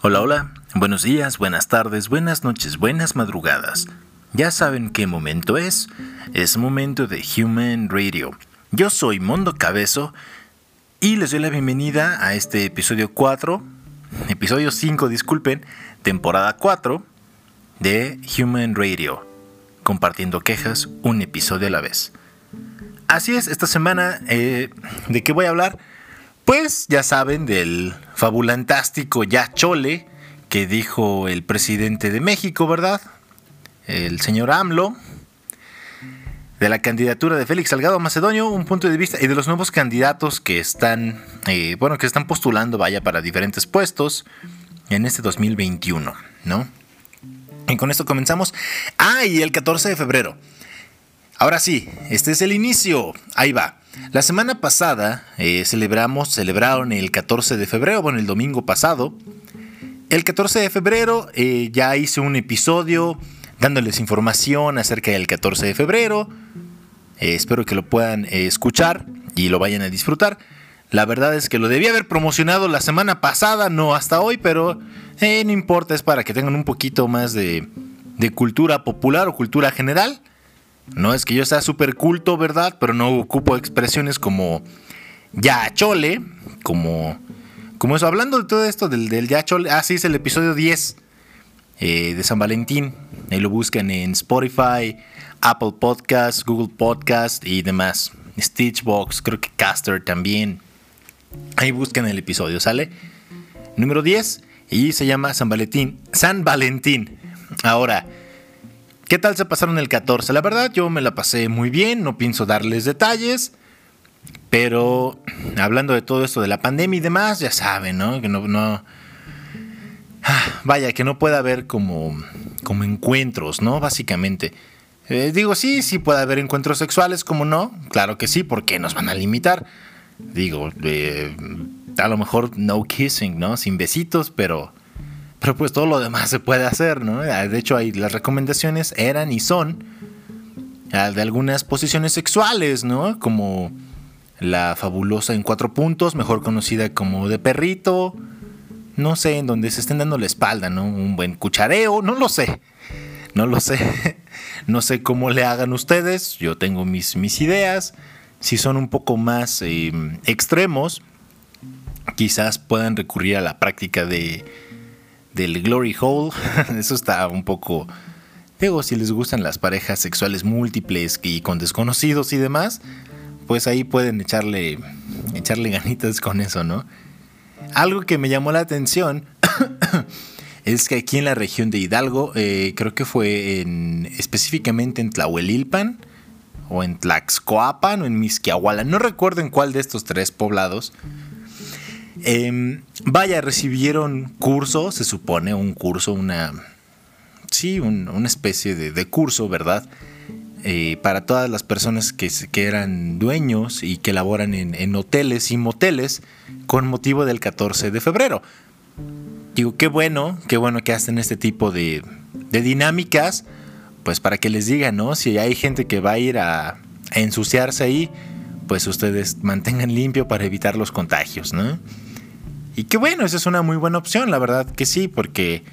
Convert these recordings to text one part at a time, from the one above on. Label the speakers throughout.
Speaker 1: Hola, hola, buenos días, buenas tardes, buenas noches, buenas madrugadas. Ya saben qué momento es, es momento de Human Radio. Yo soy Mondo Cabezo y les doy la bienvenida a este episodio 4, episodio 5, disculpen, temporada 4 de Human Radio, compartiendo quejas un episodio a la vez. Así es, esta semana, eh, ¿de qué voy a hablar? Pues ya saben del fabulantástico ya chole que dijo el presidente de México, ¿verdad? El señor AMLO, de la candidatura de Félix Salgado Macedonio, un punto de vista, y de los nuevos candidatos que están, eh, bueno, que están postulando, vaya, para diferentes puestos en este 2021, ¿no? Y con esto comenzamos. Ah, y el 14 de febrero. Ahora sí, este es el inicio. Ahí va. La semana pasada eh, celebramos, celebraron el 14 de febrero, bueno, el domingo pasado. El 14 de febrero eh, ya hice un episodio dándoles información acerca del 14 de febrero. Eh, espero que lo puedan escuchar y lo vayan a disfrutar. La verdad es que lo debía haber promocionado la semana pasada, no hasta hoy, pero no importa, es para que tengan un poquito más de, de cultura popular o cultura general. No es que yo sea súper culto, ¿verdad? Pero no ocupo expresiones como ya chole, como, como eso. Hablando de todo esto del, del ya chole, ah, sí, es el episodio 10 eh, de San Valentín. Ahí lo buscan en Spotify, Apple Podcasts, Google Podcast y demás. Stitchbox, creo que Caster también. Ahí buscan el episodio, ¿sale? Número 10 y se llama San Valentín. San Valentín. Ahora, ¿Qué tal se pasaron el 14? La verdad yo me la pasé muy bien, no pienso darles detalles, pero hablando de todo esto de la pandemia y demás, ya saben, ¿no? Que no... ah, vaya, que no puede haber como, como encuentros, ¿no? Básicamente. Eh, digo, sí, sí puede haber encuentros sexuales, como no? Claro que sí, ¿por qué nos van a limitar? Digo, eh, a lo mejor no kissing, ¿no? Sin besitos, pero pero pues todo lo demás se puede hacer, ¿no? Ah, de hecho, ahí las recomendaciones eran y son ah, de algunas posiciones sexuales, ¿no? Como la fabulosa en cuatro puntos, mejor conocida como de perrito. No sé, en donde se estén dando la espalda, ¿no? Un buen cuchareo, no lo sé. No lo sé. No sé cómo le hagan ustedes. Yo tengo mis, mis ideas. Si son un poco más em, extremos, quizás puedan recurrir a la práctica de del Glory Hole. Eso está un poco... Digo, si les gustan las parejas sexuales múltiples y con desconocidos y demás, pues ahí pueden echarle, echarle ganitas con eso, ¿no? Algo que me llamó la atención es que aquí en la región de Hidalgo, eh, creo que fue en, específicamente en Tlahuelilpan, o en Tlaxcoapan, o en Misquiahuala, no recuerdo en cuál de estos tres poblados, Em, vaya, recibieron curso, se supone, un curso, una. Sí, una especie de, curso, ¿verdad? Eh, para todas las personas que, que, eran dueños y que laboran en, hoteles y moteles con motivo del 14 de febrero. Digo, qué bueno, qué bueno que hacen este tipo de, de dinámicas, pues para que les digan, ¿no? Si hay gente que va a ir a ensuciarse ahí, pues ustedes mantengan limpio para evitar los contagios, ¿no? Y qué bueno, esa es una muy buena opción, la verdad que sí, porque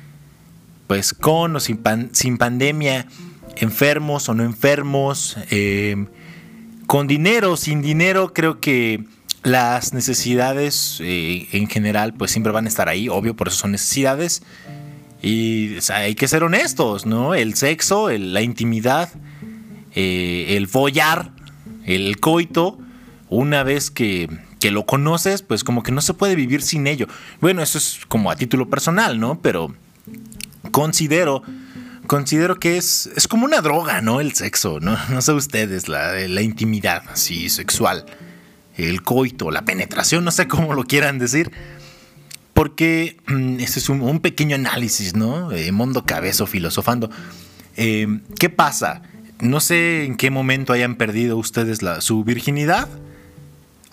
Speaker 1: pues con o sin, sin pandemia, enfermos o no enfermos, em, con dinero, sin dinero, creo que las necesidades eh, en general pues siempre van a estar ahí, obvio, por eso son necesidades. Y hay que ser honestos, ¿no? El sexo, la intimidad, eh, el follar, el coito, una vez que que lo conoces, pues como que no se puede vivir sin ello. Bueno, eso es como a título personal, ¿no? Pero considero, considero que es, es como una droga, ¿no? El sexo, ¿no? No sé ustedes, la, la intimidad, así, sexual, el coito, la penetración, no sé cómo lo quieran decir. Porque mm, ese es un, pequeño análisis, ¿no? Eh, mundo cabezo filosofando. Eh, ¿Qué pasa? No sé en qué momento hayan perdido ustedes la, su virginidad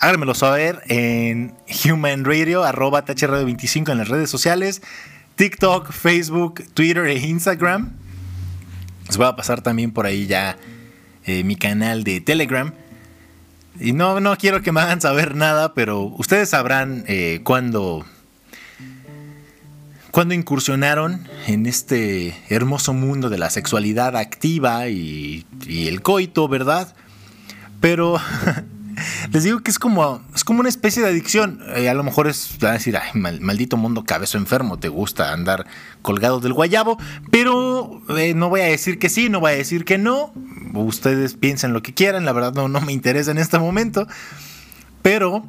Speaker 1: háganmelo saber en Human Radio, arroba THRadio25 en las redes sociales, TikTok, Facebook, Twitter e Instagram. Les voy a pasar también por ahí ya eh, mi canal de Telegram. Y no, no quiero que me hagan saber nada, pero ustedes sabrán eh, cuándo cuando incursionaron en este hermoso mundo de la sexualidad activa y, el coito, ¿verdad? Pero les digo que es como, es como una especie de adicción. Eh, a lo mejor es van a decir, ay, maldito mundo cabezo enfermo, te gusta andar colgado del guayabo. Pero eh, no voy a decir que sí, no voy a decir que no. Ustedes piensen lo que quieran, la verdad no, no me interesa en este momento. Pero,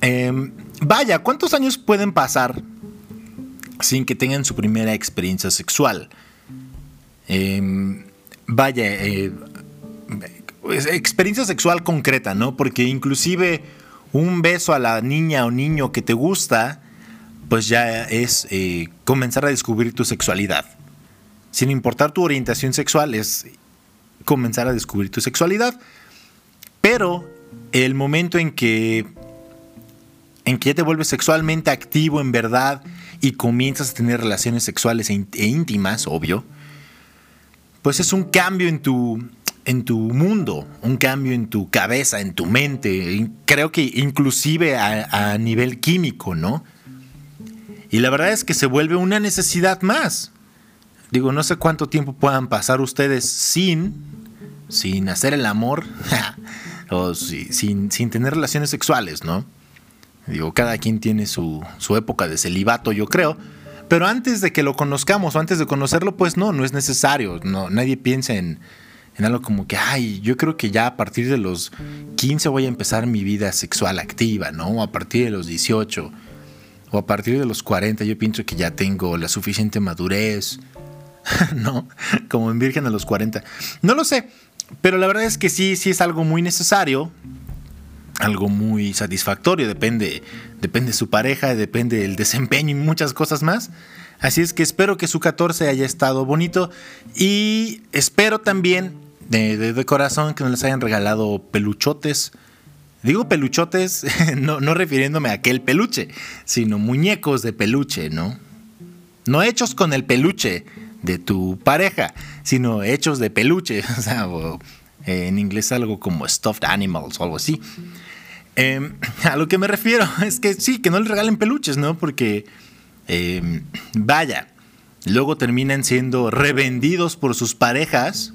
Speaker 1: em, vaya, ¿cuántos años pueden pasar sin que tengan su primera experiencia sexual? Em, vaya, eh, experiencia sexual concreta, ¿no? Porque inclusive un beso a la niña o niño que te gusta, pues ya es eh, comenzar a descubrir tu sexualidad. Sin importar tu orientación sexual, es comenzar a descubrir tu sexualidad. Pero el momento en que en que ya te vuelves sexualmente activo en verdad y comienzas a tener relaciones sexuales e, e, íntimas, obvio, pues es un cambio en tu, en tu mundo, un cambio en tu cabeza, en tu mente, creo que inclusive a, nivel químico, ¿no? Y la verdad es que se vuelve una necesidad más. Digo, no sé cuánto tiempo puedan pasar ustedes sin, sin hacer el amor. o sin, tener relaciones sexuales, ¿no? Digo, cada quien tiene su, época de celibato, yo creo. Pero antes de que lo conozcamos o antes de conocerlo, pues no, no es necesario. No, nadie piensa en, en algo como que, ay, yo creo que ya a partir de los 15 voy a empezar mi vida sexual activa, ¿no? A partir de los 18 o a partir de los 40 yo pienso que ya tengo la suficiente madurez, ¿no? Como en Virgen a los 40. No lo sé, pero la verdad es que sí, sí es algo muy necesario, algo muy satisfactorio, depende, depende de su pareja, depende del desempeño y muchas cosas más. Así es que espero que su 14 haya estado bonito y espero también de, corazón que nos les hayan regalado peluchotes. Digo peluchotes no, no refiriéndome a aquel peluche, sino muñecos de peluche, ¿no? No hechos con el peluche, de tu pareja, sino hechos de peluche, o sea, eh, en inglés algo como stuffed animals o algo así. Em, a lo que me refiero es que sí, que no le regalen peluches, ¿no? Porque, em, vaya, luego terminan siendo revendidos por sus parejas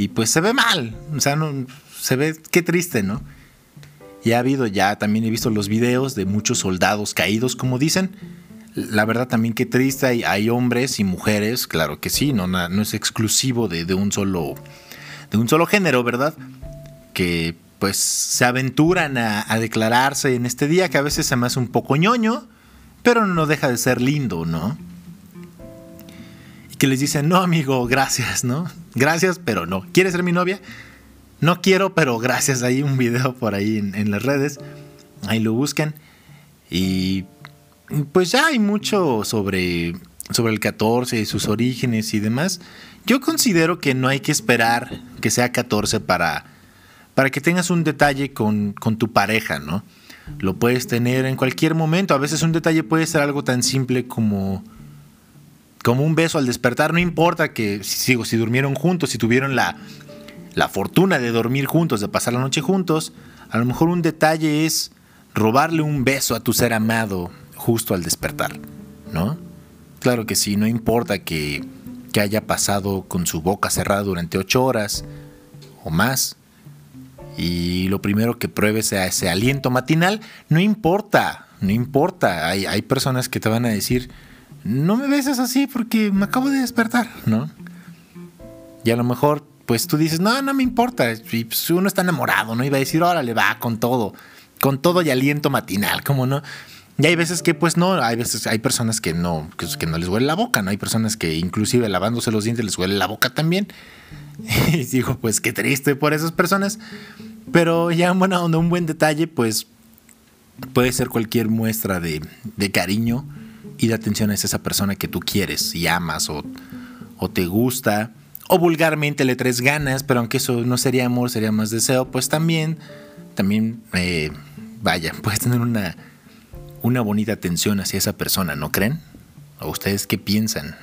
Speaker 1: y pues se ve mal, o sea, no, se ve, qué triste, ¿no? Y ha habido ya, también he visto los videos de muchos soldados caídos, como dicen, la verdad también qué triste, hay, hombres y mujeres, claro que sí, no, no es exclusivo de, un solo, de un solo género, ¿verdad? Que pues se aventuran a, declararse en este día que a veces se me hace un poco ñoño, pero no deja de ser lindo, ¿no? Que les dicen, no amigo, gracias, ¿no? Gracias, pero no. ¿Quieres ser mi novia? No quiero, pero gracias. Hay un video por ahí en, las redes. Ahí lo busquen. Y pues ya hay mucho sobre, sobre el 14 y sus orígenes y demás. Yo considero que no hay que esperar que sea 14 para, para que tengas un detalle con, tu pareja, ¿no? Lo puedes tener en cualquier momento. A veces un detalle puede ser algo tan simple como, como un beso al despertar. No importa que si, si durmieron juntos, si tuvieron la, la fortuna de dormir juntos, de pasar la noche juntos. A lo mejor un detalle es robarle un beso a tu ser amado justo al despertar, ¿no? Claro que sí, no importa que, que haya pasado con su boca cerrada durante ocho horas o más, y lo primero que pruebe sea ese aliento matinal, no importa, no importa. Hay, hay, personas que te van a decir, no me beses así porque me acabo de despertar, ¿no? Y a lo mejor, pues tú dices, no, no me importa. Y pues uno está enamorado, ¿no? Iba a decir, órale, va con todo, con todo y aliento matinal, ¿cómo no? Y hay veces que pues no, hay veces hay personas que no que, no les huele la boca, no hay personas que inclusive lavándose los dientes les huele la boca también. Y digo, pues qué triste por esas personas, pero ya bueno, un buen detalle pues puede ser cualquier muestra de cariño y de atención a esa persona que tú quieres y amas o, o te gusta o vulgarmente le traes ganas, pero aunque eso no sería amor, sería más deseo, pues también, también, eh, vaya, puedes tener una, una bonita atención hacia esa persona, ¿no creen? ¿O ustedes qué piensan?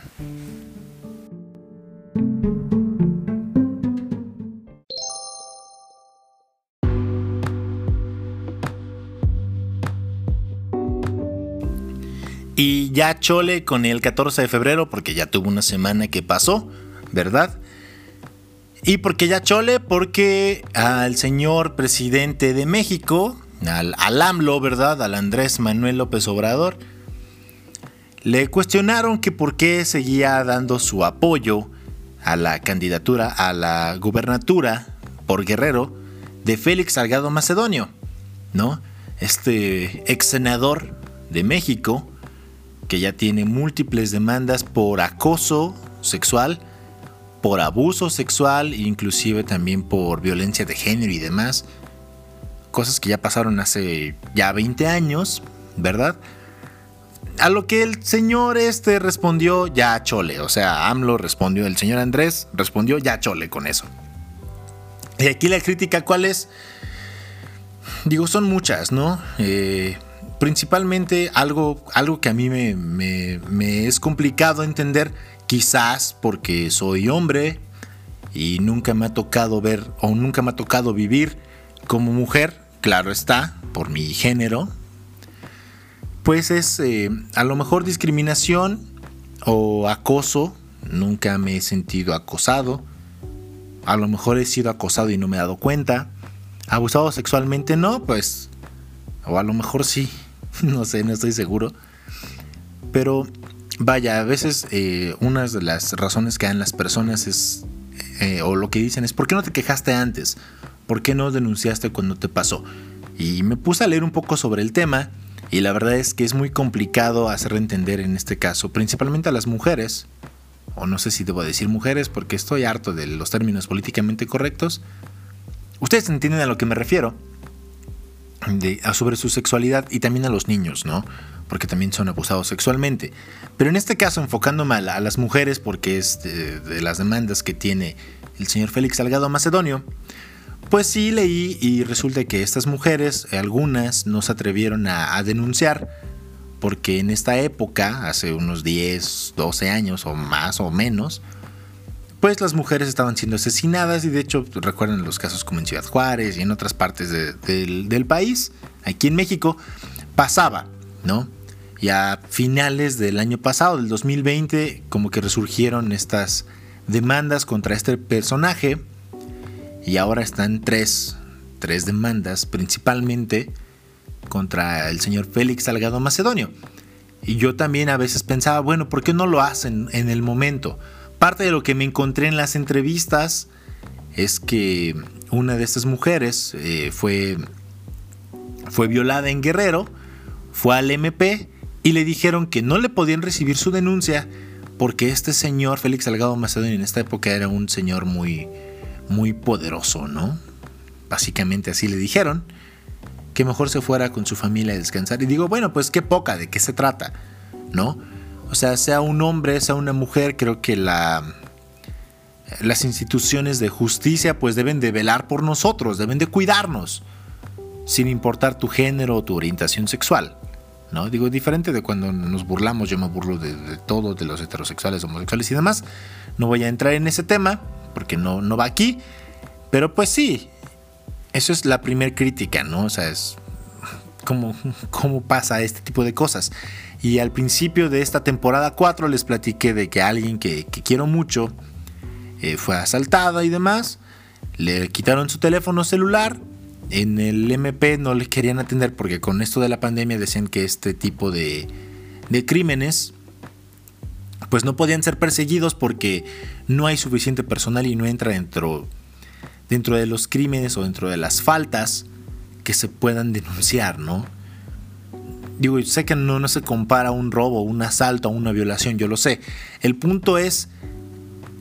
Speaker 1: Y ya chole con el 14 de febrero, porque ya tuvo una semana que pasó, ¿verdad? Y porque ya chole, porque al señor presidente de México, al, AMLO, ¿verdad? Al Andrés Manuel López Obrador, le cuestionaron que por qué seguía dando su apoyo a la candidatura a la gubernatura por Guerrero de Félix Salgado Macedonio, ¿no? Este ex senador de México que ya tiene múltiples demandas por acoso sexual, por abuso sexual, inclusive también por violencia de género y demás. Cosas que ya pasaron hace ya 20 años, ¿verdad? A lo que el señor este respondió ya chole, o sea, AMLO respondió, el señor Andrés respondió ya chole con eso. Y aquí la crítica, ¿cuál es? Digo, son muchas, ¿no? Eh, principalmente algo, algo que a mí me, me, es complicado entender, quizás porque soy hombre y nunca me ha tocado ver o nunca me ha tocado vivir como mujer, claro está, por mi género, pues es eh, a lo mejor discriminación o acoso. Nunca me he sentido acosado. A lo mejor he sido acosado y no me he dado cuenta. Abusado sexualmente no, pues. O a lo mejor sí. No sé, no estoy seguro. Pero vaya, a veces eh, una de las razones que dan las personas es, eh, o lo que dicen es, ¿por qué no te quejaste antes? ¿Por qué no denunciaste cuando te pasó? Y me puse a leer un poco sobre el tema y la verdad es que es muy complicado hacer entender en este caso, principalmente a las mujeres, o no sé si debo decir mujeres porque estoy harto de los términos políticamente correctos. Ustedes entienden a lo que me refiero, sobre su sexualidad y también a los niños, ¿no? Porque también son abusados sexualmente. Pero en este caso, enfocándome a, a las mujeres, porque es de las demandas que tiene el señor Félix Salgado Macedonio, pues sí leí y resulta que estas mujeres, algunas, no se atrevieron a, denunciar porque en esta época, hace unos 10, 12 años o más o menos, pues las mujeres estaban siendo asesinadas y de hecho recuerden los casos como en Ciudad Juárez y en otras partes del, del, país, aquí en México, pasaba, ¿no? Y a finales del año pasado, del 2020, como que resurgieron estas demandas contra este personaje y ahora están tres, tres demandas, principalmente contra el señor Félix Salgado Macedonio. Y yo también a veces pensaba, bueno, ¿por qué no lo hacen en el momento? Parte de lo que me encontré en las entrevistas es que una de estas mujeres eh, fue, fue violada en Guerrero, fue al MP y le dijeron que no le podían recibir su denuncia porque este señor Félix Salgado Macedonio en esta época era un señor muy, muy poderoso, ¿no? Básicamente así le dijeron, que mejor se fuera con su familia a descansar. Y digo, bueno, pues qué poca, ¿de qué se trata? ¿No? O sea, sea un hombre, sea una mujer, creo que la, las instituciones de justicia pues deben de velar por nosotros, deben de cuidarnos, sin importar tu género o tu orientación sexual. ¿no? Digo, diferente de cuando nos burlamos, yo me burlo de, de todo, de los heterosexuales, homosexuales y demás. No voy a entrar en ese tema, porque no, no va aquí. Pero pues sí, eso es la primer crítica, ¿no? O sea, es cómo, cómo pasa este tipo de cosas. Y al principio de esta temporada 4 les platiqué de que alguien que, quiero mucho eh, fue asaltada y demás. Le quitaron su teléfono celular. En el MP no le querían atender porque con esto de la pandemia decían que este tipo de, de crímenes pues no podían ser perseguidos porque no hay suficiente personal y no entra dentro, dentro de los crímenes o dentro de las faltas que se puedan denunciar, ¿no? Digo, sé que no, no se compara un robo, un asalto, una violación, yo lo sé. El punto es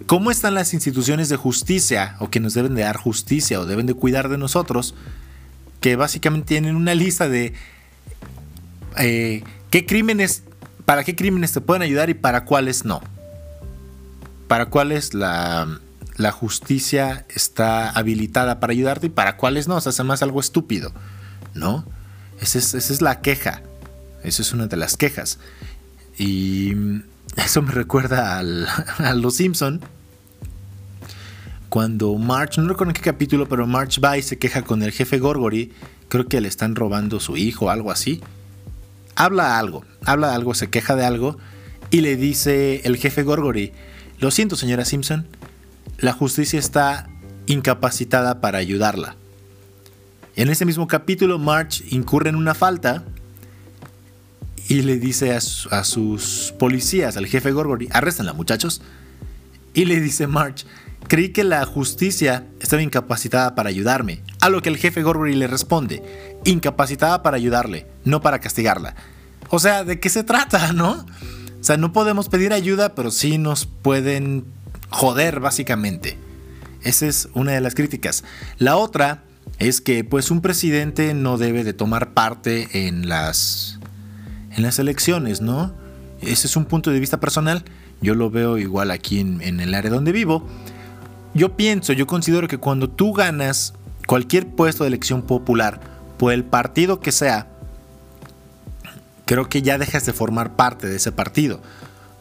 Speaker 1: cómo están las instituciones de justicia o que nos deben de dar justicia o deben de cuidar de nosotros, que básicamente tienen una lista de eh, qué crímenes para qué crímenes te pueden ayudar y para cuáles no. Para cuáles la, justicia está habilitada para ayudarte y para cuáles no. O sea, se más algo estúpido, ¿no? Esa es, la queja. Esa es una de las quejas. Y eso me recuerda a Los Simpson. Cuando March, no recuerdo en qué capítulo, pero March va y se queja con el jefe Gorgory. Creo que le están robando su hijo algo así habla algo, habla algo, se queja de algo y le dice el jefe Gorgory, lo siento señora Simpson, la justicia está incapacitada para ayudarla. En ese mismo capítulo, March incurre en una falta y le dice a, sus policías, al jefe Gorgory, arréstenla muchachos. Y le dice March, creí que la justicia estaba incapacitada para ayudarme. A lo que el jefe Gorgory le responde, incapacitada para ayudarle, no para castigarla. O sea, ¿de qué se trata, no? O sea, no podemos pedir ayuda, pero sí nos pueden joder, básicamente. Esa es una de las críticas. La otra es que pues un presidente no debe de tomar parte en las en las elecciones, ¿no? Ese es un punto de vista personal. Yo lo veo igual aquí en, en el área donde vivo. Yo pienso, yo considero que cuando tú ganas cualquier puesto de elección popular por el partido que sea, creo que ya dejas de formar parte de ese partido.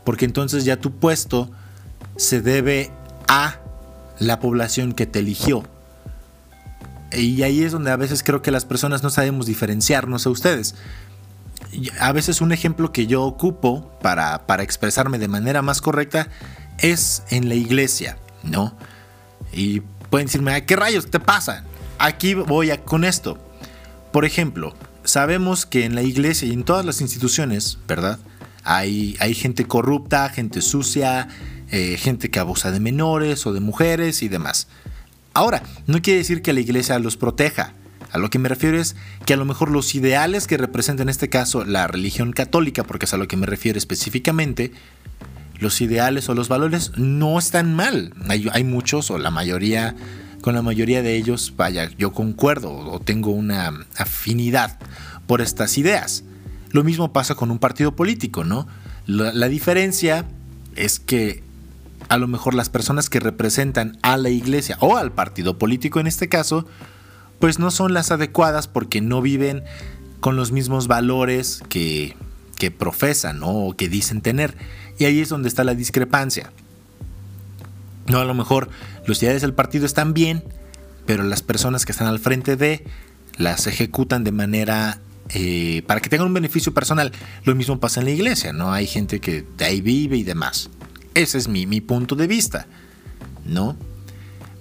Speaker 1: Porque entonces ya tu puesto se debe a la población que te eligió. Y ahí es donde a veces creo que las personas no sabemos diferenciar, no sé ustedes. A veces un ejemplo que yo ocupo para, para expresarme de manera más correcta es en la iglesia, ¿no? Y pueden decirme, ¿qué rayos te pasa? Aquí voy a, con esto. Por ejemplo, sabemos que en la iglesia y en todas las instituciones, ¿verdad? Hay, hay gente corrupta, gente sucia, eh, gente que abusa de menores o de mujeres y demás. Ahora, no quiere decir que la iglesia los proteja. A lo que me refiero es que a lo mejor los ideales que representa en este caso la religión católica, porque es a lo que me refiero específicamente, los ideales o los valores no están mal. Hay, hay muchos o la mayoría, con la mayoría de ellos, vaya, yo concuerdo o tengo una afinidad por estas ideas. Lo mismo pasa con un partido político, ¿no? la diferencia es que a lo mejor las personas que representan a la iglesia o al partido político en este caso, pues no son las adecuadas porque no viven con los mismos valores que, que profesan o que dicen tener. Y ahí es donde está la discrepancia. No, a lo mejor los ideales del partido están bien, pero las personas que están al frente de las ejecutan de manera eh, para que tengan un beneficio personal. Lo mismo pasa en la iglesia, ¿no? Hay gente que de ahí vive y demás. Ese es mi, punto de vista, ¿no?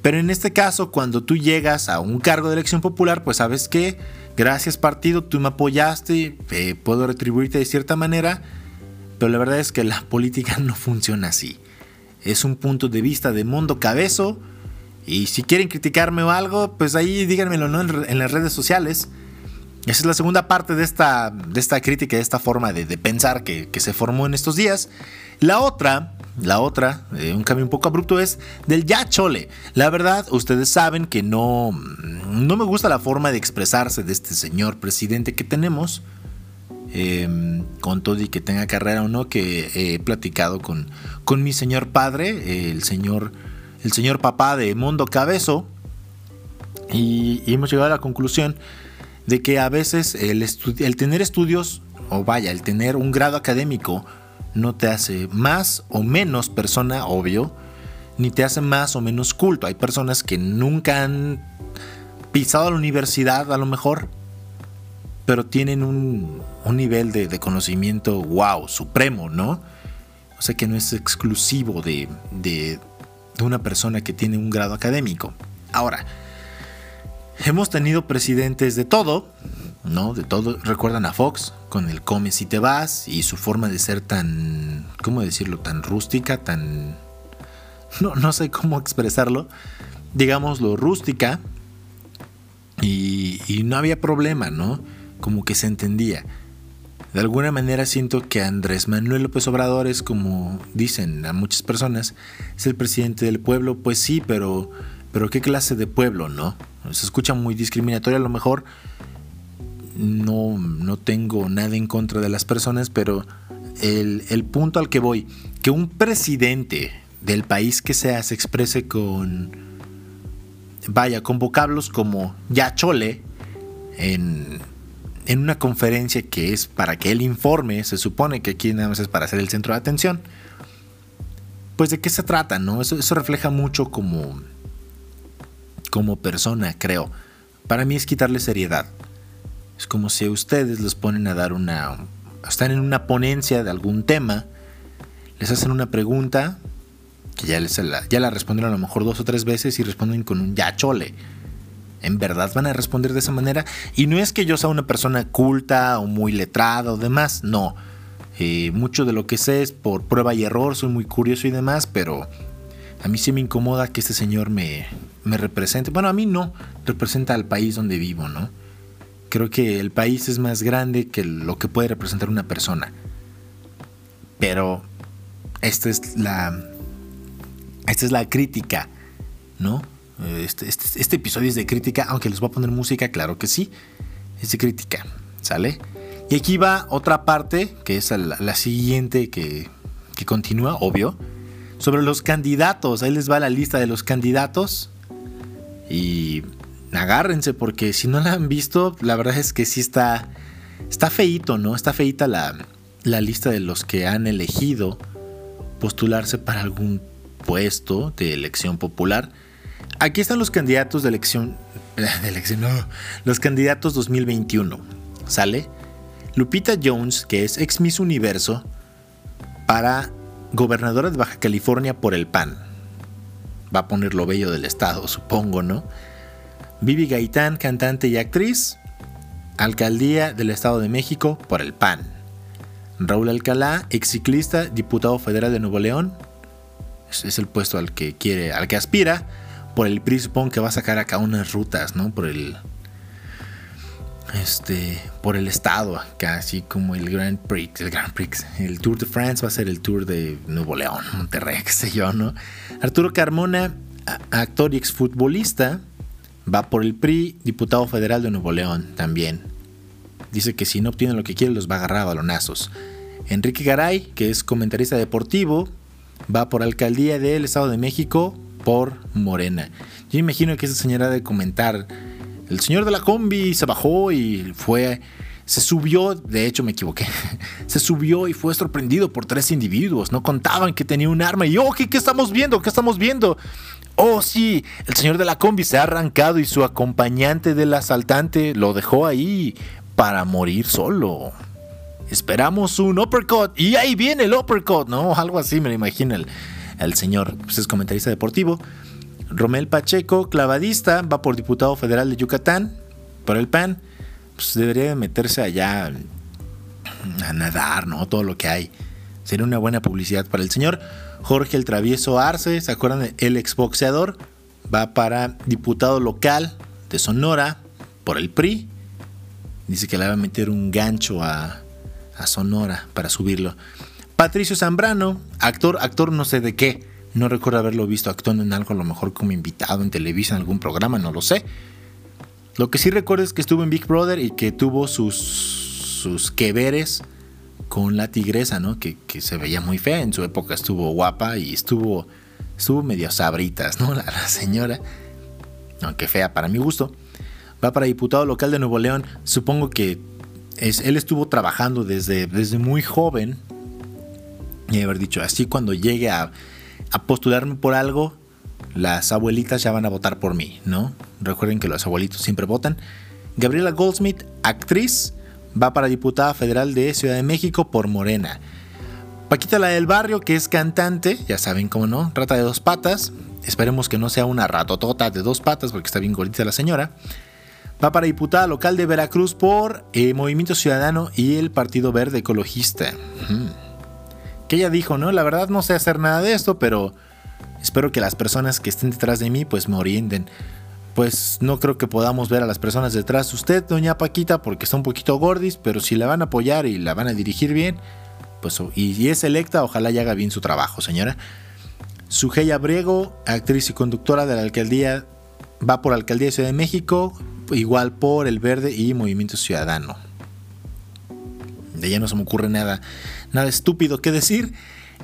Speaker 1: Pero en este caso, cuando tú llegas a un cargo de elección popular, pues sabes que, gracias partido, tú me apoyaste, eh, puedo retribuirte de cierta manera, pero la verdad es que la política no funciona así. Es un punto de vista de mundo cabezo, y si quieren criticarme o algo, pues ahí díganmelo ¿no? en, las redes sociales. Esa es la segunda parte de esta, de esta crítica, de esta forma de, pensar que se formó en estos días. La otra la otra, eh, un cambio un poco abrupto, es del ya chole. La verdad, ustedes saben que no, no me gusta la forma de expresarse de este señor presidente que tenemos. Em, con todo y que tenga carrera o no, que he platicado con, con mi señor padre, el señor, el señor papá de Mundo Cabezo, y, hemos llegado a la conclusión de que a veces el tener estudios, o vaya, el tener un grado académico, no te hace más o menos persona, obvio, ni te hace más o menos culto. Hay personas que nunca han pisado la universidad a lo mejor, pero tienen un, nivel de, conocimiento wow, supremo, ¿no? O sea que no es exclusivo de, de una persona que tiene un grado académico. Ahora, hemos tenido presidentes de todo, ¿no? De todo. Recuerdan a Fox con el come si te vas y su forma de ser tan, ¿cómo decirlo? Tan rústica, tan... No, no sé cómo expresarlo. Digámoslo, rústica. Y, y no había problema, ¿no? Como que se entendía. De alguna manera siento que Andrés Manuel López Obrador es como dicen a muchas personas, es el presidente del pueblo, pues sí, pero, pero ¿qué clase de pueblo, no? Se escucha muy discriminatorio a lo mejor, no, no tengo nada en contra de las personas, pero el, punto al que voy, que un presidente del país que sea se exprese con, vaya, con vocablos como ya chole en, en una conferencia que es para que él informe, se supone que aquí nada más es para ser el centro de atención, pues de qué se trata, ¿no? Eso, eso refleja mucho como, como persona, creo. Para mí es quitarle seriedad. Es como si a ustedes les ponen a dar una, están en una ponencia de algún tema, les hacen una pregunta que ya, les la, ya la respondieron a lo mejor dos o tres veces y responden con un ya chole. ¿En verdad van a responder de esa manera? Y no es que yo sea una persona culta o muy letrada o demás, no. Eh, mucho de lo que sé es por prueba y error, soy muy curioso y demás, pero a mí sí me incomoda que este señor me, me represente. Bueno, a mí no, representa al país donde vivo, ¿no? Creo que el país es más grande que lo que puede representar una persona. Pero esta es la. Esta es la crítica, ¿no? Este, este, este, episodio es de crítica, aunque les voy a poner música, claro que sí. Es de crítica, ¿sale? Y aquí va otra parte, que es la, siguiente que, que continúa, obvio. Sobre los candidatos. Ahí les va la lista de los candidatos. Y agárrense porque si no la han visto, la verdad es que sí está, está feíto, ¿no? Está feíta la, la lista de los que han elegido postularse para algún puesto de elección popular. Aquí están los candidatos de elección, de elección, no, los candidatos 2021. ¿Sale? Lupita Jones, que es ex Miss Universo, para gobernadora de Baja California por el PAN. Va a poner lo bello del estado, supongo, ¿no? Vivi Gaitán, cantante y actriz, Alcaldía del Estado de México por el PAN. Raúl Alcalá, ex ciclista, diputado federal de Nuevo León. Es, el puesto al que quiere, al que aspira. Por el PRI que va a sacar acá unas rutas, ¿no? Por el. Este. Por el estado, acá, así como el Grand Prix. El Grand Prix. El Tour de France va a ser el Tour de Nuevo León, Monterrey, qué sé yo, ¿no? Arturo Carmona, actor y exfutbolista Va por el PRI, diputado federal de Nuevo León también. Dice que si no obtiene lo que quiere los va a agarrar a balonazos. Enrique Garay, que es comentarista deportivo, va por alcaldía del Estado de México por Morena. Yo imagino que esa señora de comentar, el señor de la combi se bajó y fue, se subió, de hecho me equivoqué, se subió y fue sorprendido por tres individuos, no contaban que tenía un arma y, oh, ¿qué, qué estamos viendo? ¿Qué estamos viendo? Oh, sí, el señor de la combi se ha arrancado y su acompañante del asaltante lo dejó ahí para morir solo. Esperamos un uppercut y ahí viene el uppercut, ¿no? Algo así me lo imagino el, señor, pues es comentarista deportivo. Romel Pacheco, clavadista, va por diputado federal de Yucatán, por el PAN. Pues debería meterse allá a nadar, ¿no? Todo lo que hay. Sería una buena publicidad para el señor. Jorge el Travieso Arce, ¿se acuerdan? El exboxeador va para diputado local de Sonora por el PRI. Dice que le va a meter un gancho a, Sonora para subirlo. Patricio Zambrano, actor, actor no sé de qué. No recuerdo haberlo visto actuando en algo, a lo mejor como invitado en Televisa, en algún programa, no lo sé. Lo que sí recuerdo es que estuvo en Big Brother y que tuvo sus, sus que veres con la tigresa, ¿no? Que, se veía muy fea, en su época estuvo guapa y estuvo, estuvo medio sabritas, ¿no? La, señora, aunque fea para mi gusto, va para diputado local de Nuevo León, supongo que es, él estuvo trabajando desde, desde muy joven, y haber dicho, así cuando llegue a, a postularme por algo, las abuelitas ya van a votar por mí, ¿no? Recuerden que los abuelitos siempre votan. Gabriela Goldsmith, actriz, va para diputada federal de Ciudad de México por Morena. Paquita la del barrio, que es cantante, ya saben cómo no, rata de dos patas. Esperemos que no sea una ratotota de dos patas porque está bien gordita la señora. Va para diputada local de Veracruz por eh, Movimiento Ciudadano y el Partido Verde Ecologista. Que ella dijo, ¿no? La verdad no sé hacer nada de esto, pero espero que las personas que estén detrás de mí pues me orienten pues no creo que podamos ver a las personas detrás de usted, doña Paquita, porque está un poquito gordis, pero si la van a apoyar y la van a dirigir bien, pues y, es electa, ojalá y haga bien su trabajo, señora. Sugeya Briego, actriz y conductora de la alcaldía, va por alcaldía de Ciudad de México, igual por El Verde y Movimiento Ciudadano. De ella no se me ocurre nada, nada estúpido que decir.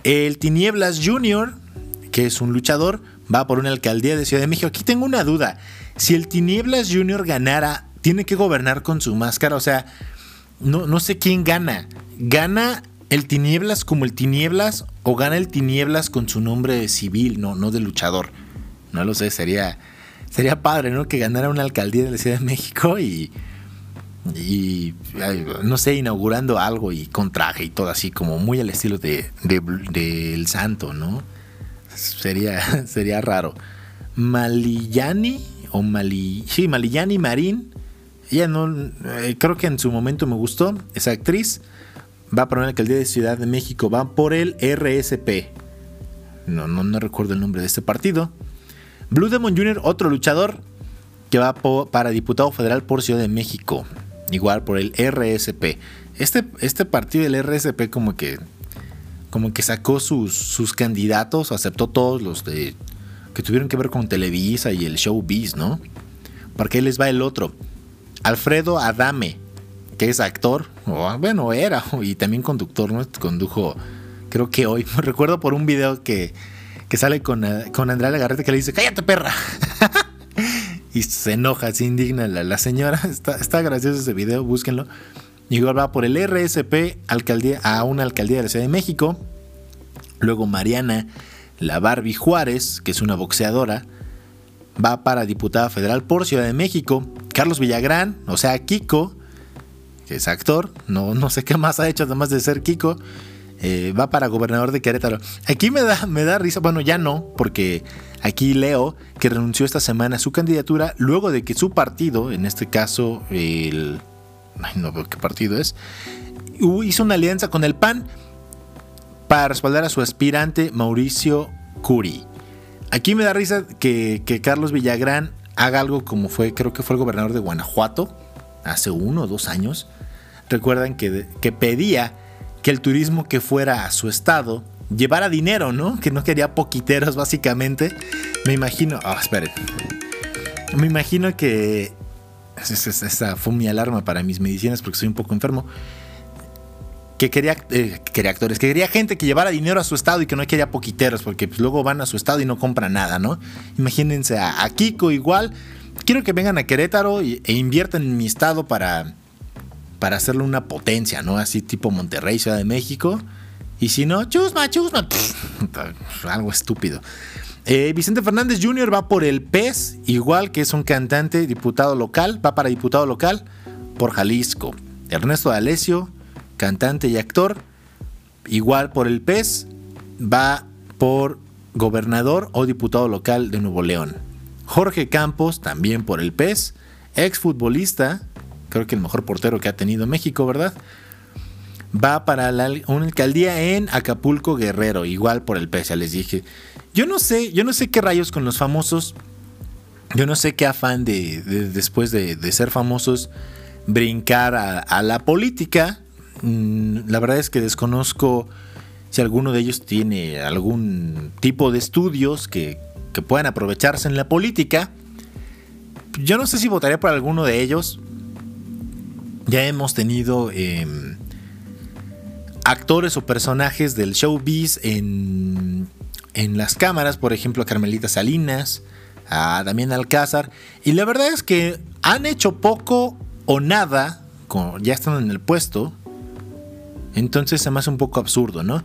Speaker 1: El Tinieblas Jr., que es un luchador, va por una alcaldía de Ciudad de México. Aquí tengo una duda. Si el Tinieblas Junior ganara, tiene que gobernar con su máscara. O sea, no, no sé quién gana. ¿Gana el Tinieblas como el Tinieblas o gana el Tinieblas con su nombre civil, no, no de luchador? No lo sé, sería, sería padre, ¿no? Que ganara una alcaldía de la Ciudad de México y, y no sé, inaugurando algo y con traje y todo así, como muy al estilo de, de, Santo, ¿no? Sería, sería raro. Malillani o Mali, sí, Malillani Marín, ella no, eh, creo que en su momento me gustó, esa actriz, va para una alcaldía de Ciudad de México, va por el RSP. No, no, no recuerdo el nombre de este partido. Blue Demon Jr., otro luchador que va para diputado federal por Ciudad de México igual por el RSP. Este, este partido del RSP como que como que sacó sus, sus candidatos, aceptó todos los de que tuvieron que ver con Televisa y el Showbiz, ¿no? Porque ahí les va el otro. Alfredo Adame, que es actor, bueno, era, y también conductor, ¿no? Condujo, creo que hoy, recuerdo por un video que, que sale con, con Andrea Lagarrete que le dice, cállate perra. y se enoja, se indigna la, señora. Está, está, gracioso ese video, búsquenlo. Igual va por el RSP alcaldía, a una alcaldía de la Ciudad de México. Luego Mariana, la Barbie Juárez, que es una boxeadora, va para diputada federal por Ciudad de México. Carlos Villagrán, o sea, Kiko, que es actor, no, no sé qué más ha hecho además de ser Kiko, eh, va para gobernador de Querétaro. Aquí me da, me da risa, bueno, ya no, porque aquí leo que renunció esta semana a su candidatura luego de que su partido, en este caso el... no veo qué partido es, hizo una alianza con el PAN para respaldar a su aspirante Mauricio Curi. Aquí me da risa que, Carlos Villagrán haga algo como fue, creo que fue el gobernador de Guanajuato, hace uno o dos años. Recuerdan que, que pedía que el turismo que fuera a su estado llevara dinero, ¿no? Que no quería poquiteros, básicamente. Me imagino. Ah, esperen. Me imagino que. Esa fue mi alarma para mis medicinas porque soy un poco enfermo. Que quería, eh, quería actores, que quería gente que llevara dinero a su estado y que no quería poquiteros, porque pues, luego van a su estado y no compran nada, ¿no? Imagínense a, Kiko igual. Quiero que vengan a Querétaro e inviertan en mi estado para para hacerlo una potencia, ¿no? Así tipo Monterrey, Ciudad de México. Y si no, chusma, chusma. algo estúpido. Eh, Vicente Fernández Jr. va por el PES, igual que es un cantante, diputado local, va para diputado local por Jalisco. Ernesto D'Alessio, cantante y actor, igual por el PES, va por gobernador o diputado local de Nuevo León. Jorge Campos, también por el PES, exfutbolista, creo que el mejor portero que ha tenido México, ¿verdad? Va para una alcaldía en Acapulco Guerrero, igual por el ya les dije. Yo no sé, yo no sé qué rayos con los famosos. Yo no sé qué afán de, después de, ser famosos brincar a, la política. Mm, la verdad es que desconozco si alguno de ellos tiene algún tipo de estudios que, que puedan aprovecharse en la política. Yo no sé si votaría por alguno de ellos. Ya hemos tenido em, actores o personajes del showbiz en, en las cámaras, por ejemplo, a Carmelita Salinas, a Damián Alcázar, y la verdad es que han hecho poco o nada, ya están en el puesto, entonces se me un poco absurdo, ¿no?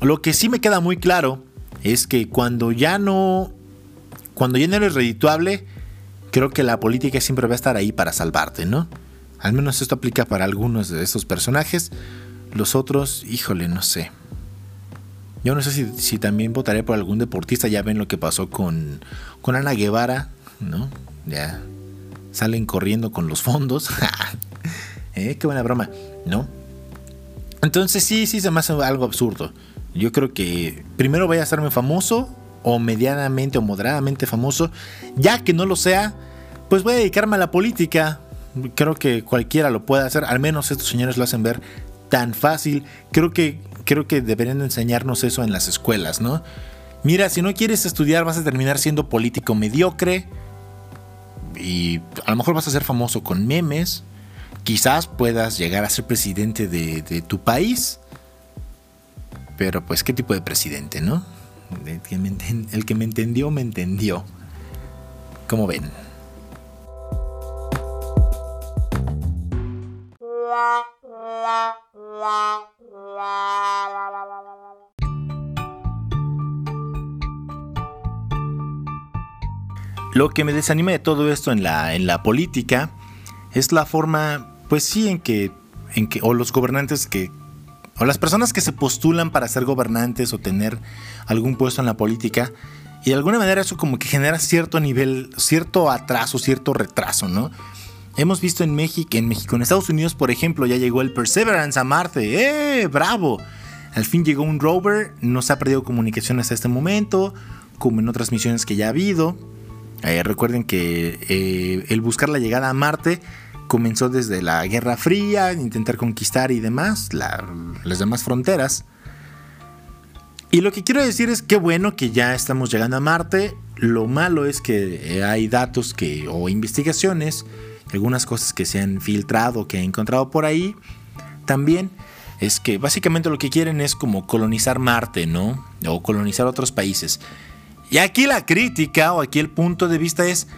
Speaker 1: Lo que sí me queda muy claro es que cuando ya no, cuando ya no eres redituable, creo que la política siempre va a estar ahí para salvarte, ¿no? Al menos esto aplica para algunos de estos personajes. Los otros, híjole, no sé. Yo no sé si, también votaré por algún deportista. Ya ven lo que pasó con, con Ana Guevara, ¿no? Ya salen corriendo con los fondos. ¿Eh? Qué buena broma, ¿no? Entonces sí, sí se me hace algo absurdo. Yo creo que primero voy a hacerme famoso o medianamente o moderadamente famoso. Ya que no lo sea, pues voy a dedicarme a la política creo que cualquiera lo puede hacer, al menos estos señores lo hacen ver tan fácil. Creo que, creo que deberían enseñarnos eso en las escuelas, ¿no? Mira, si no quieres estudiar vas a terminar siendo político mediocre y a lo mejor vas a ser famoso con memes. Quizás puedas llegar a ser presidente de, tu país. Pero pues, ¿qué tipo de presidente, no? El que me entendió, me entendió. ¿Cómo ven? Lo que me desanima de todo esto en la, en la política es la forma pues sí, en que, en que, o los gobernantes que, o las personas que se postulan para ser gobernantes o tener algún puesto en la política, y de alguna manera eso como que genera cierto nivel, cierto atraso, cierto retraso, ¿no? Hemos visto en México, en México, en Estados Unidos, por ejemplo, ya llegó el Perseverance a Marte. ¡Eh! ¡Bravo! Al fin llegó un rover, no se ha perdido comunicación hasta este momento, como en otras misiones que ya ha habido. Eh, recuerden que eh, el buscar la llegada a Marte comenzó desde la Guerra Fría, intentar conquistar y demás, las demás fronteras. Y lo que quiero decir es que bueno que ya estamos llegando a Marte. Lo malo es que hay datos que, o investigaciones algunas cosas que se han filtrado, que he encontrado por ahí, también es que básicamente lo que quieren es como colonizar Marte, ¿no? O colonizar otros países. Y aquí la crítica o aquí el punto de vista es,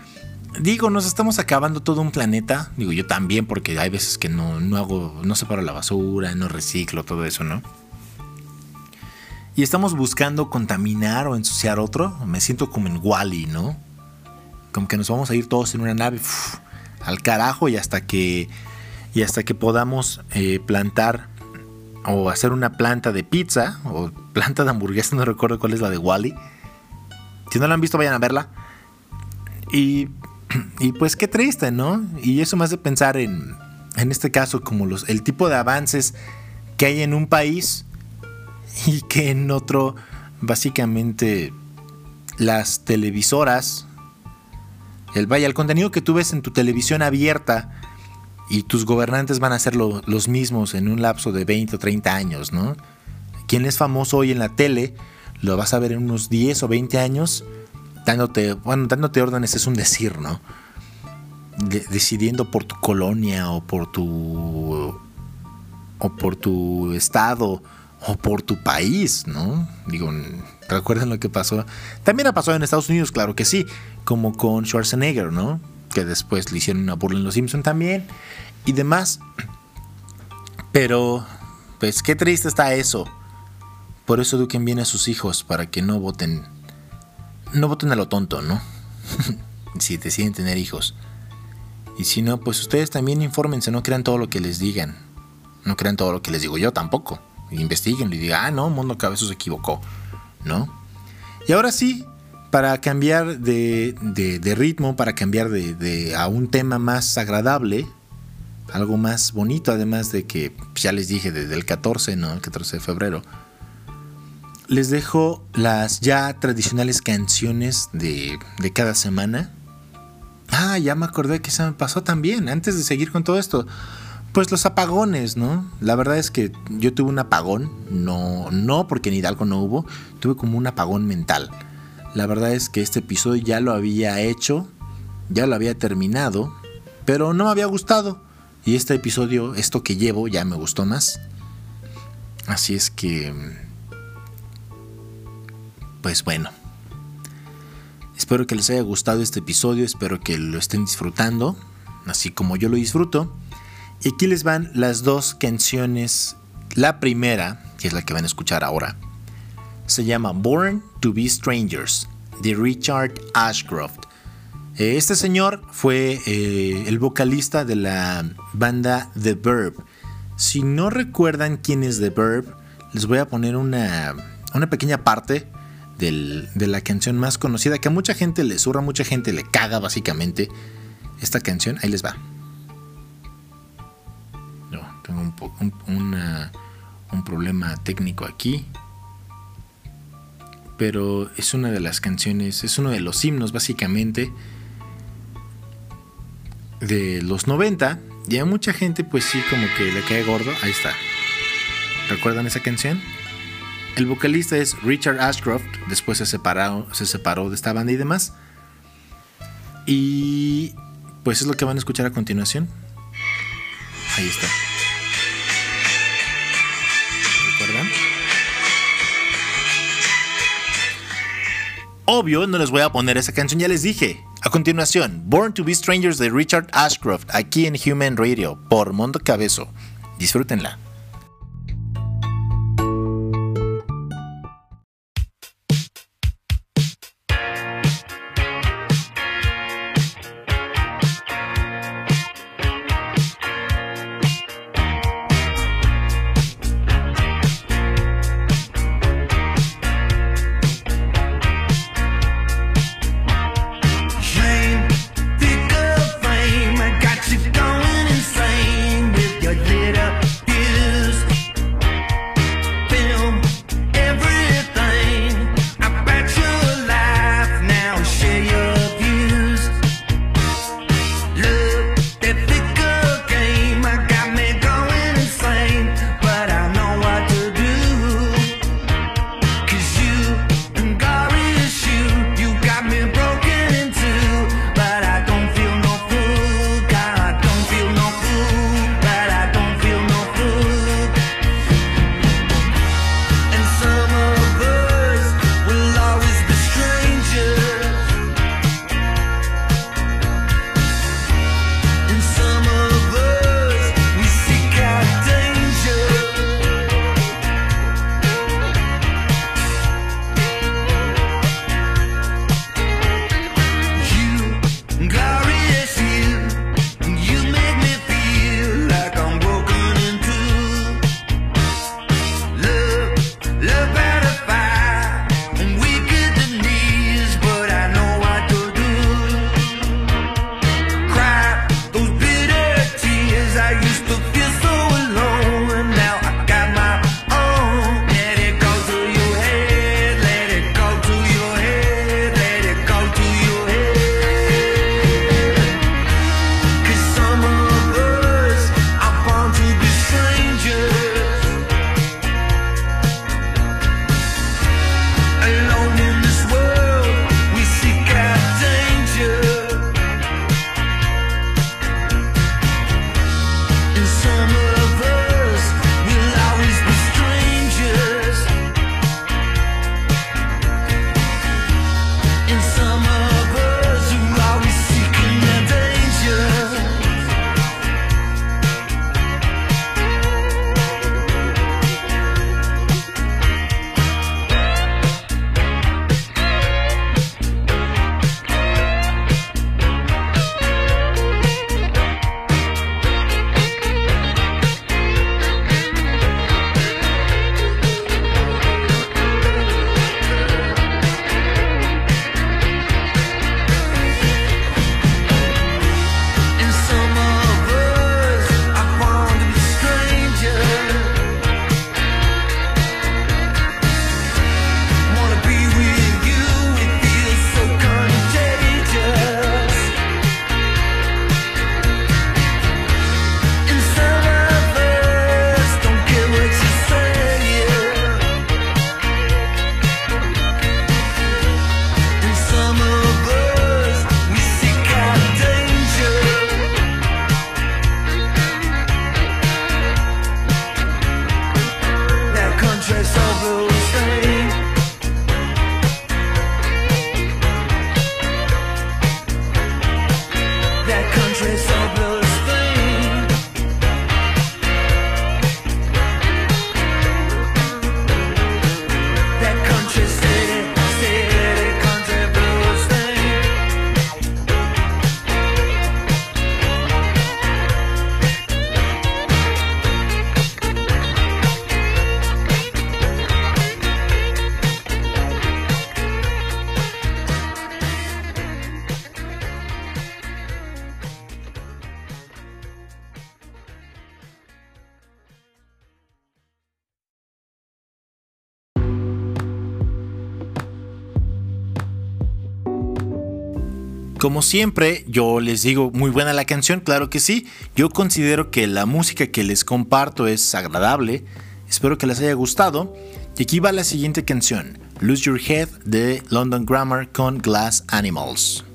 Speaker 1: digo, nos estamos acabando todo un planeta, digo yo también porque hay veces que no, no hago, no separo la basura, no reciclo, todo eso, ¿no? Y estamos buscando contaminar o ensuciar otro, me siento como en Wally, ¿no? Como que nos vamos a ir todos en una nave al carajo y hasta que, y hasta que podamos eh, plantar o hacer una planta de pizza o planta de hamburguesa, no recuerdo cuál es la de Wally. Si no la han visto, vayan a verla. Y, y pues qué triste, ¿no? Y eso me hace pensar en, en este caso como los, el tipo de avances que hay en un país y que en otro, básicamente, las televisoras el vaya, el contenido que tú ves en tu televisión abierta y tus gobernantes van a ser los mismos en un lapso de 20 o 30 años, ¿no? Quien es famoso hoy en la tele, lo vas a ver en unos 10 o 20 años dándote, bueno, dándote órdenes es un decir, ¿no? decidiendo por tu colonia o por tu o por tu estado o por tu país, ¿no? Digo, ¿recuerdan lo que pasó? También ha pasado en Estados Unidos, claro que sí, como con Schwarzenegger, ¿no? Que después le hicieron una burla en Los Simpson también y demás. Pero, pues qué triste está eso. Por eso eduquen bien a sus hijos para que no voten, no voten a lo tonto, ¿no? si deciden tener hijos. Y si no, pues ustedes también infórmense, no crean todo lo que les digan. No crean todo lo que les digo yo tampoco investiguen y digan, ah, no, Mundo Cabezo se equivocó, ¿no? Y ahora sí, para cambiar de, de, ritmo, para cambiar de, a un tema más agradable, algo más bonito, además de que ya les dije desde el 14, ¿no? El 14 de febrero. Les dejo las ya tradicionales canciones de, de cada semana. Ah, ya me acordé que se me pasó también, antes de seguir con todo esto. Pues los apagones, ¿no? La verdad es que yo tuve un apagón, no, no porque en Hidalgo no hubo, tuve como un apagón mental. La verdad es que este episodio ya lo había hecho, ya lo había terminado, pero no me había gustado. Y este episodio, esto que llevo, ya me gustó más. Así es que... Pues bueno. Espero que les haya gustado este episodio, espero que lo estén disfrutando, así como yo lo disfruto. Y aquí les van las dos canciones. La primera, que es la que van a escuchar ahora, se llama Born to Be Strangers, de Richard Ashcroft. Eh, este señor fue eh, el vocalista de la banda The Verb. Si no recuerdan quién es The Verb, les voy a poner una, una pequeña parte de la canción más conocida que a mucha gente le surra, mucha gente le caga básicamente. Esta canción, ahí les va un, un, problema técnico aquí. Pero es una de las canciones, es uno de los himnos básicamente de los 90. Y a mucha gente pues sí como que le cae gordo. Ahí está. ¿Recuerdan esa canción? El vocalista es Richard Ashcroft. Después se separó, se separó de esta banda y demás. Y pues es lo que van a escuchar a continuación. Ahí está. Obvio, no les voy a poner esa canción, ya les dije. A continuación, Born to be Strangers de Richard Ashcroft, aquí en Human Radio, por Mondo Cabezo. Disfrútenla. Como siempre, yo les digo, muy buena la canción, claro que sí. Yo considero que la música que les comparto es agradable. Espero que les haya gustado. Y aquí va la siguiente canción, Lose Your Head de London Grammar con Glass Animals.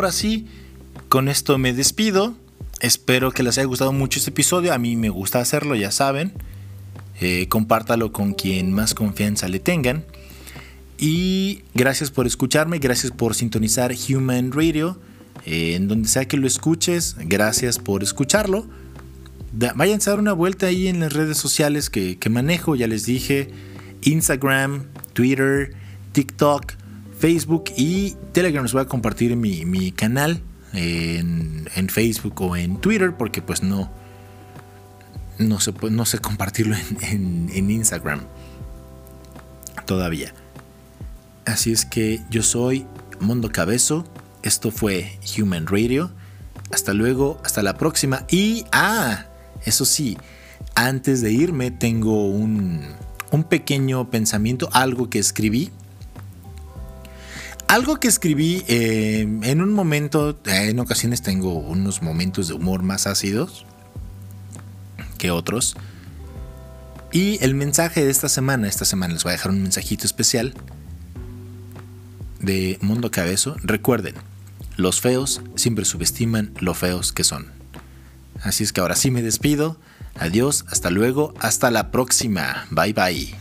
Speaker 1: Ahora sí, con esto me despido. Espero que les haya gustado mucho este episodio. A mí me gusta hacerlo, ya saben. Eh, compártalo con quien más confianza le tengan. Y gracias por escucharme, gracias por sintonizar Human Radio. Eh, en donde sea que lo escuches, gracias por escucharlo. vayan a dar una vuelta ahí en las redes sociales que, que manejo, ya les dije. Instagram, Twitter, TikTok. Facebook y Telegram. Les voy a compartir mi, mi canal en, Facebook o en Twitter porque pues no, no, sé, no sé compartirlo en, en Instagram todavía. Así es que yo soy Mundo Cabezo. Esto fue Human Radio. Hasta luego, hasta la próxima. Y, ah, eso sí, antes de irme tengo un, un pequeño pensamiento, algo que escribí algo que escribí eh, en un momento, en ocasiones tengo unos momentos de humor más ácidos que otros. Y el mensaje de esta semana, esta semana les voy a dejar un mensajito especial de Mundo Cabezo. Recuerden, los feos siempre subestiman lo feos que son. Así es que ahora sí me despido. Adiós, hasta luego, hasta la próxima. Bye bye.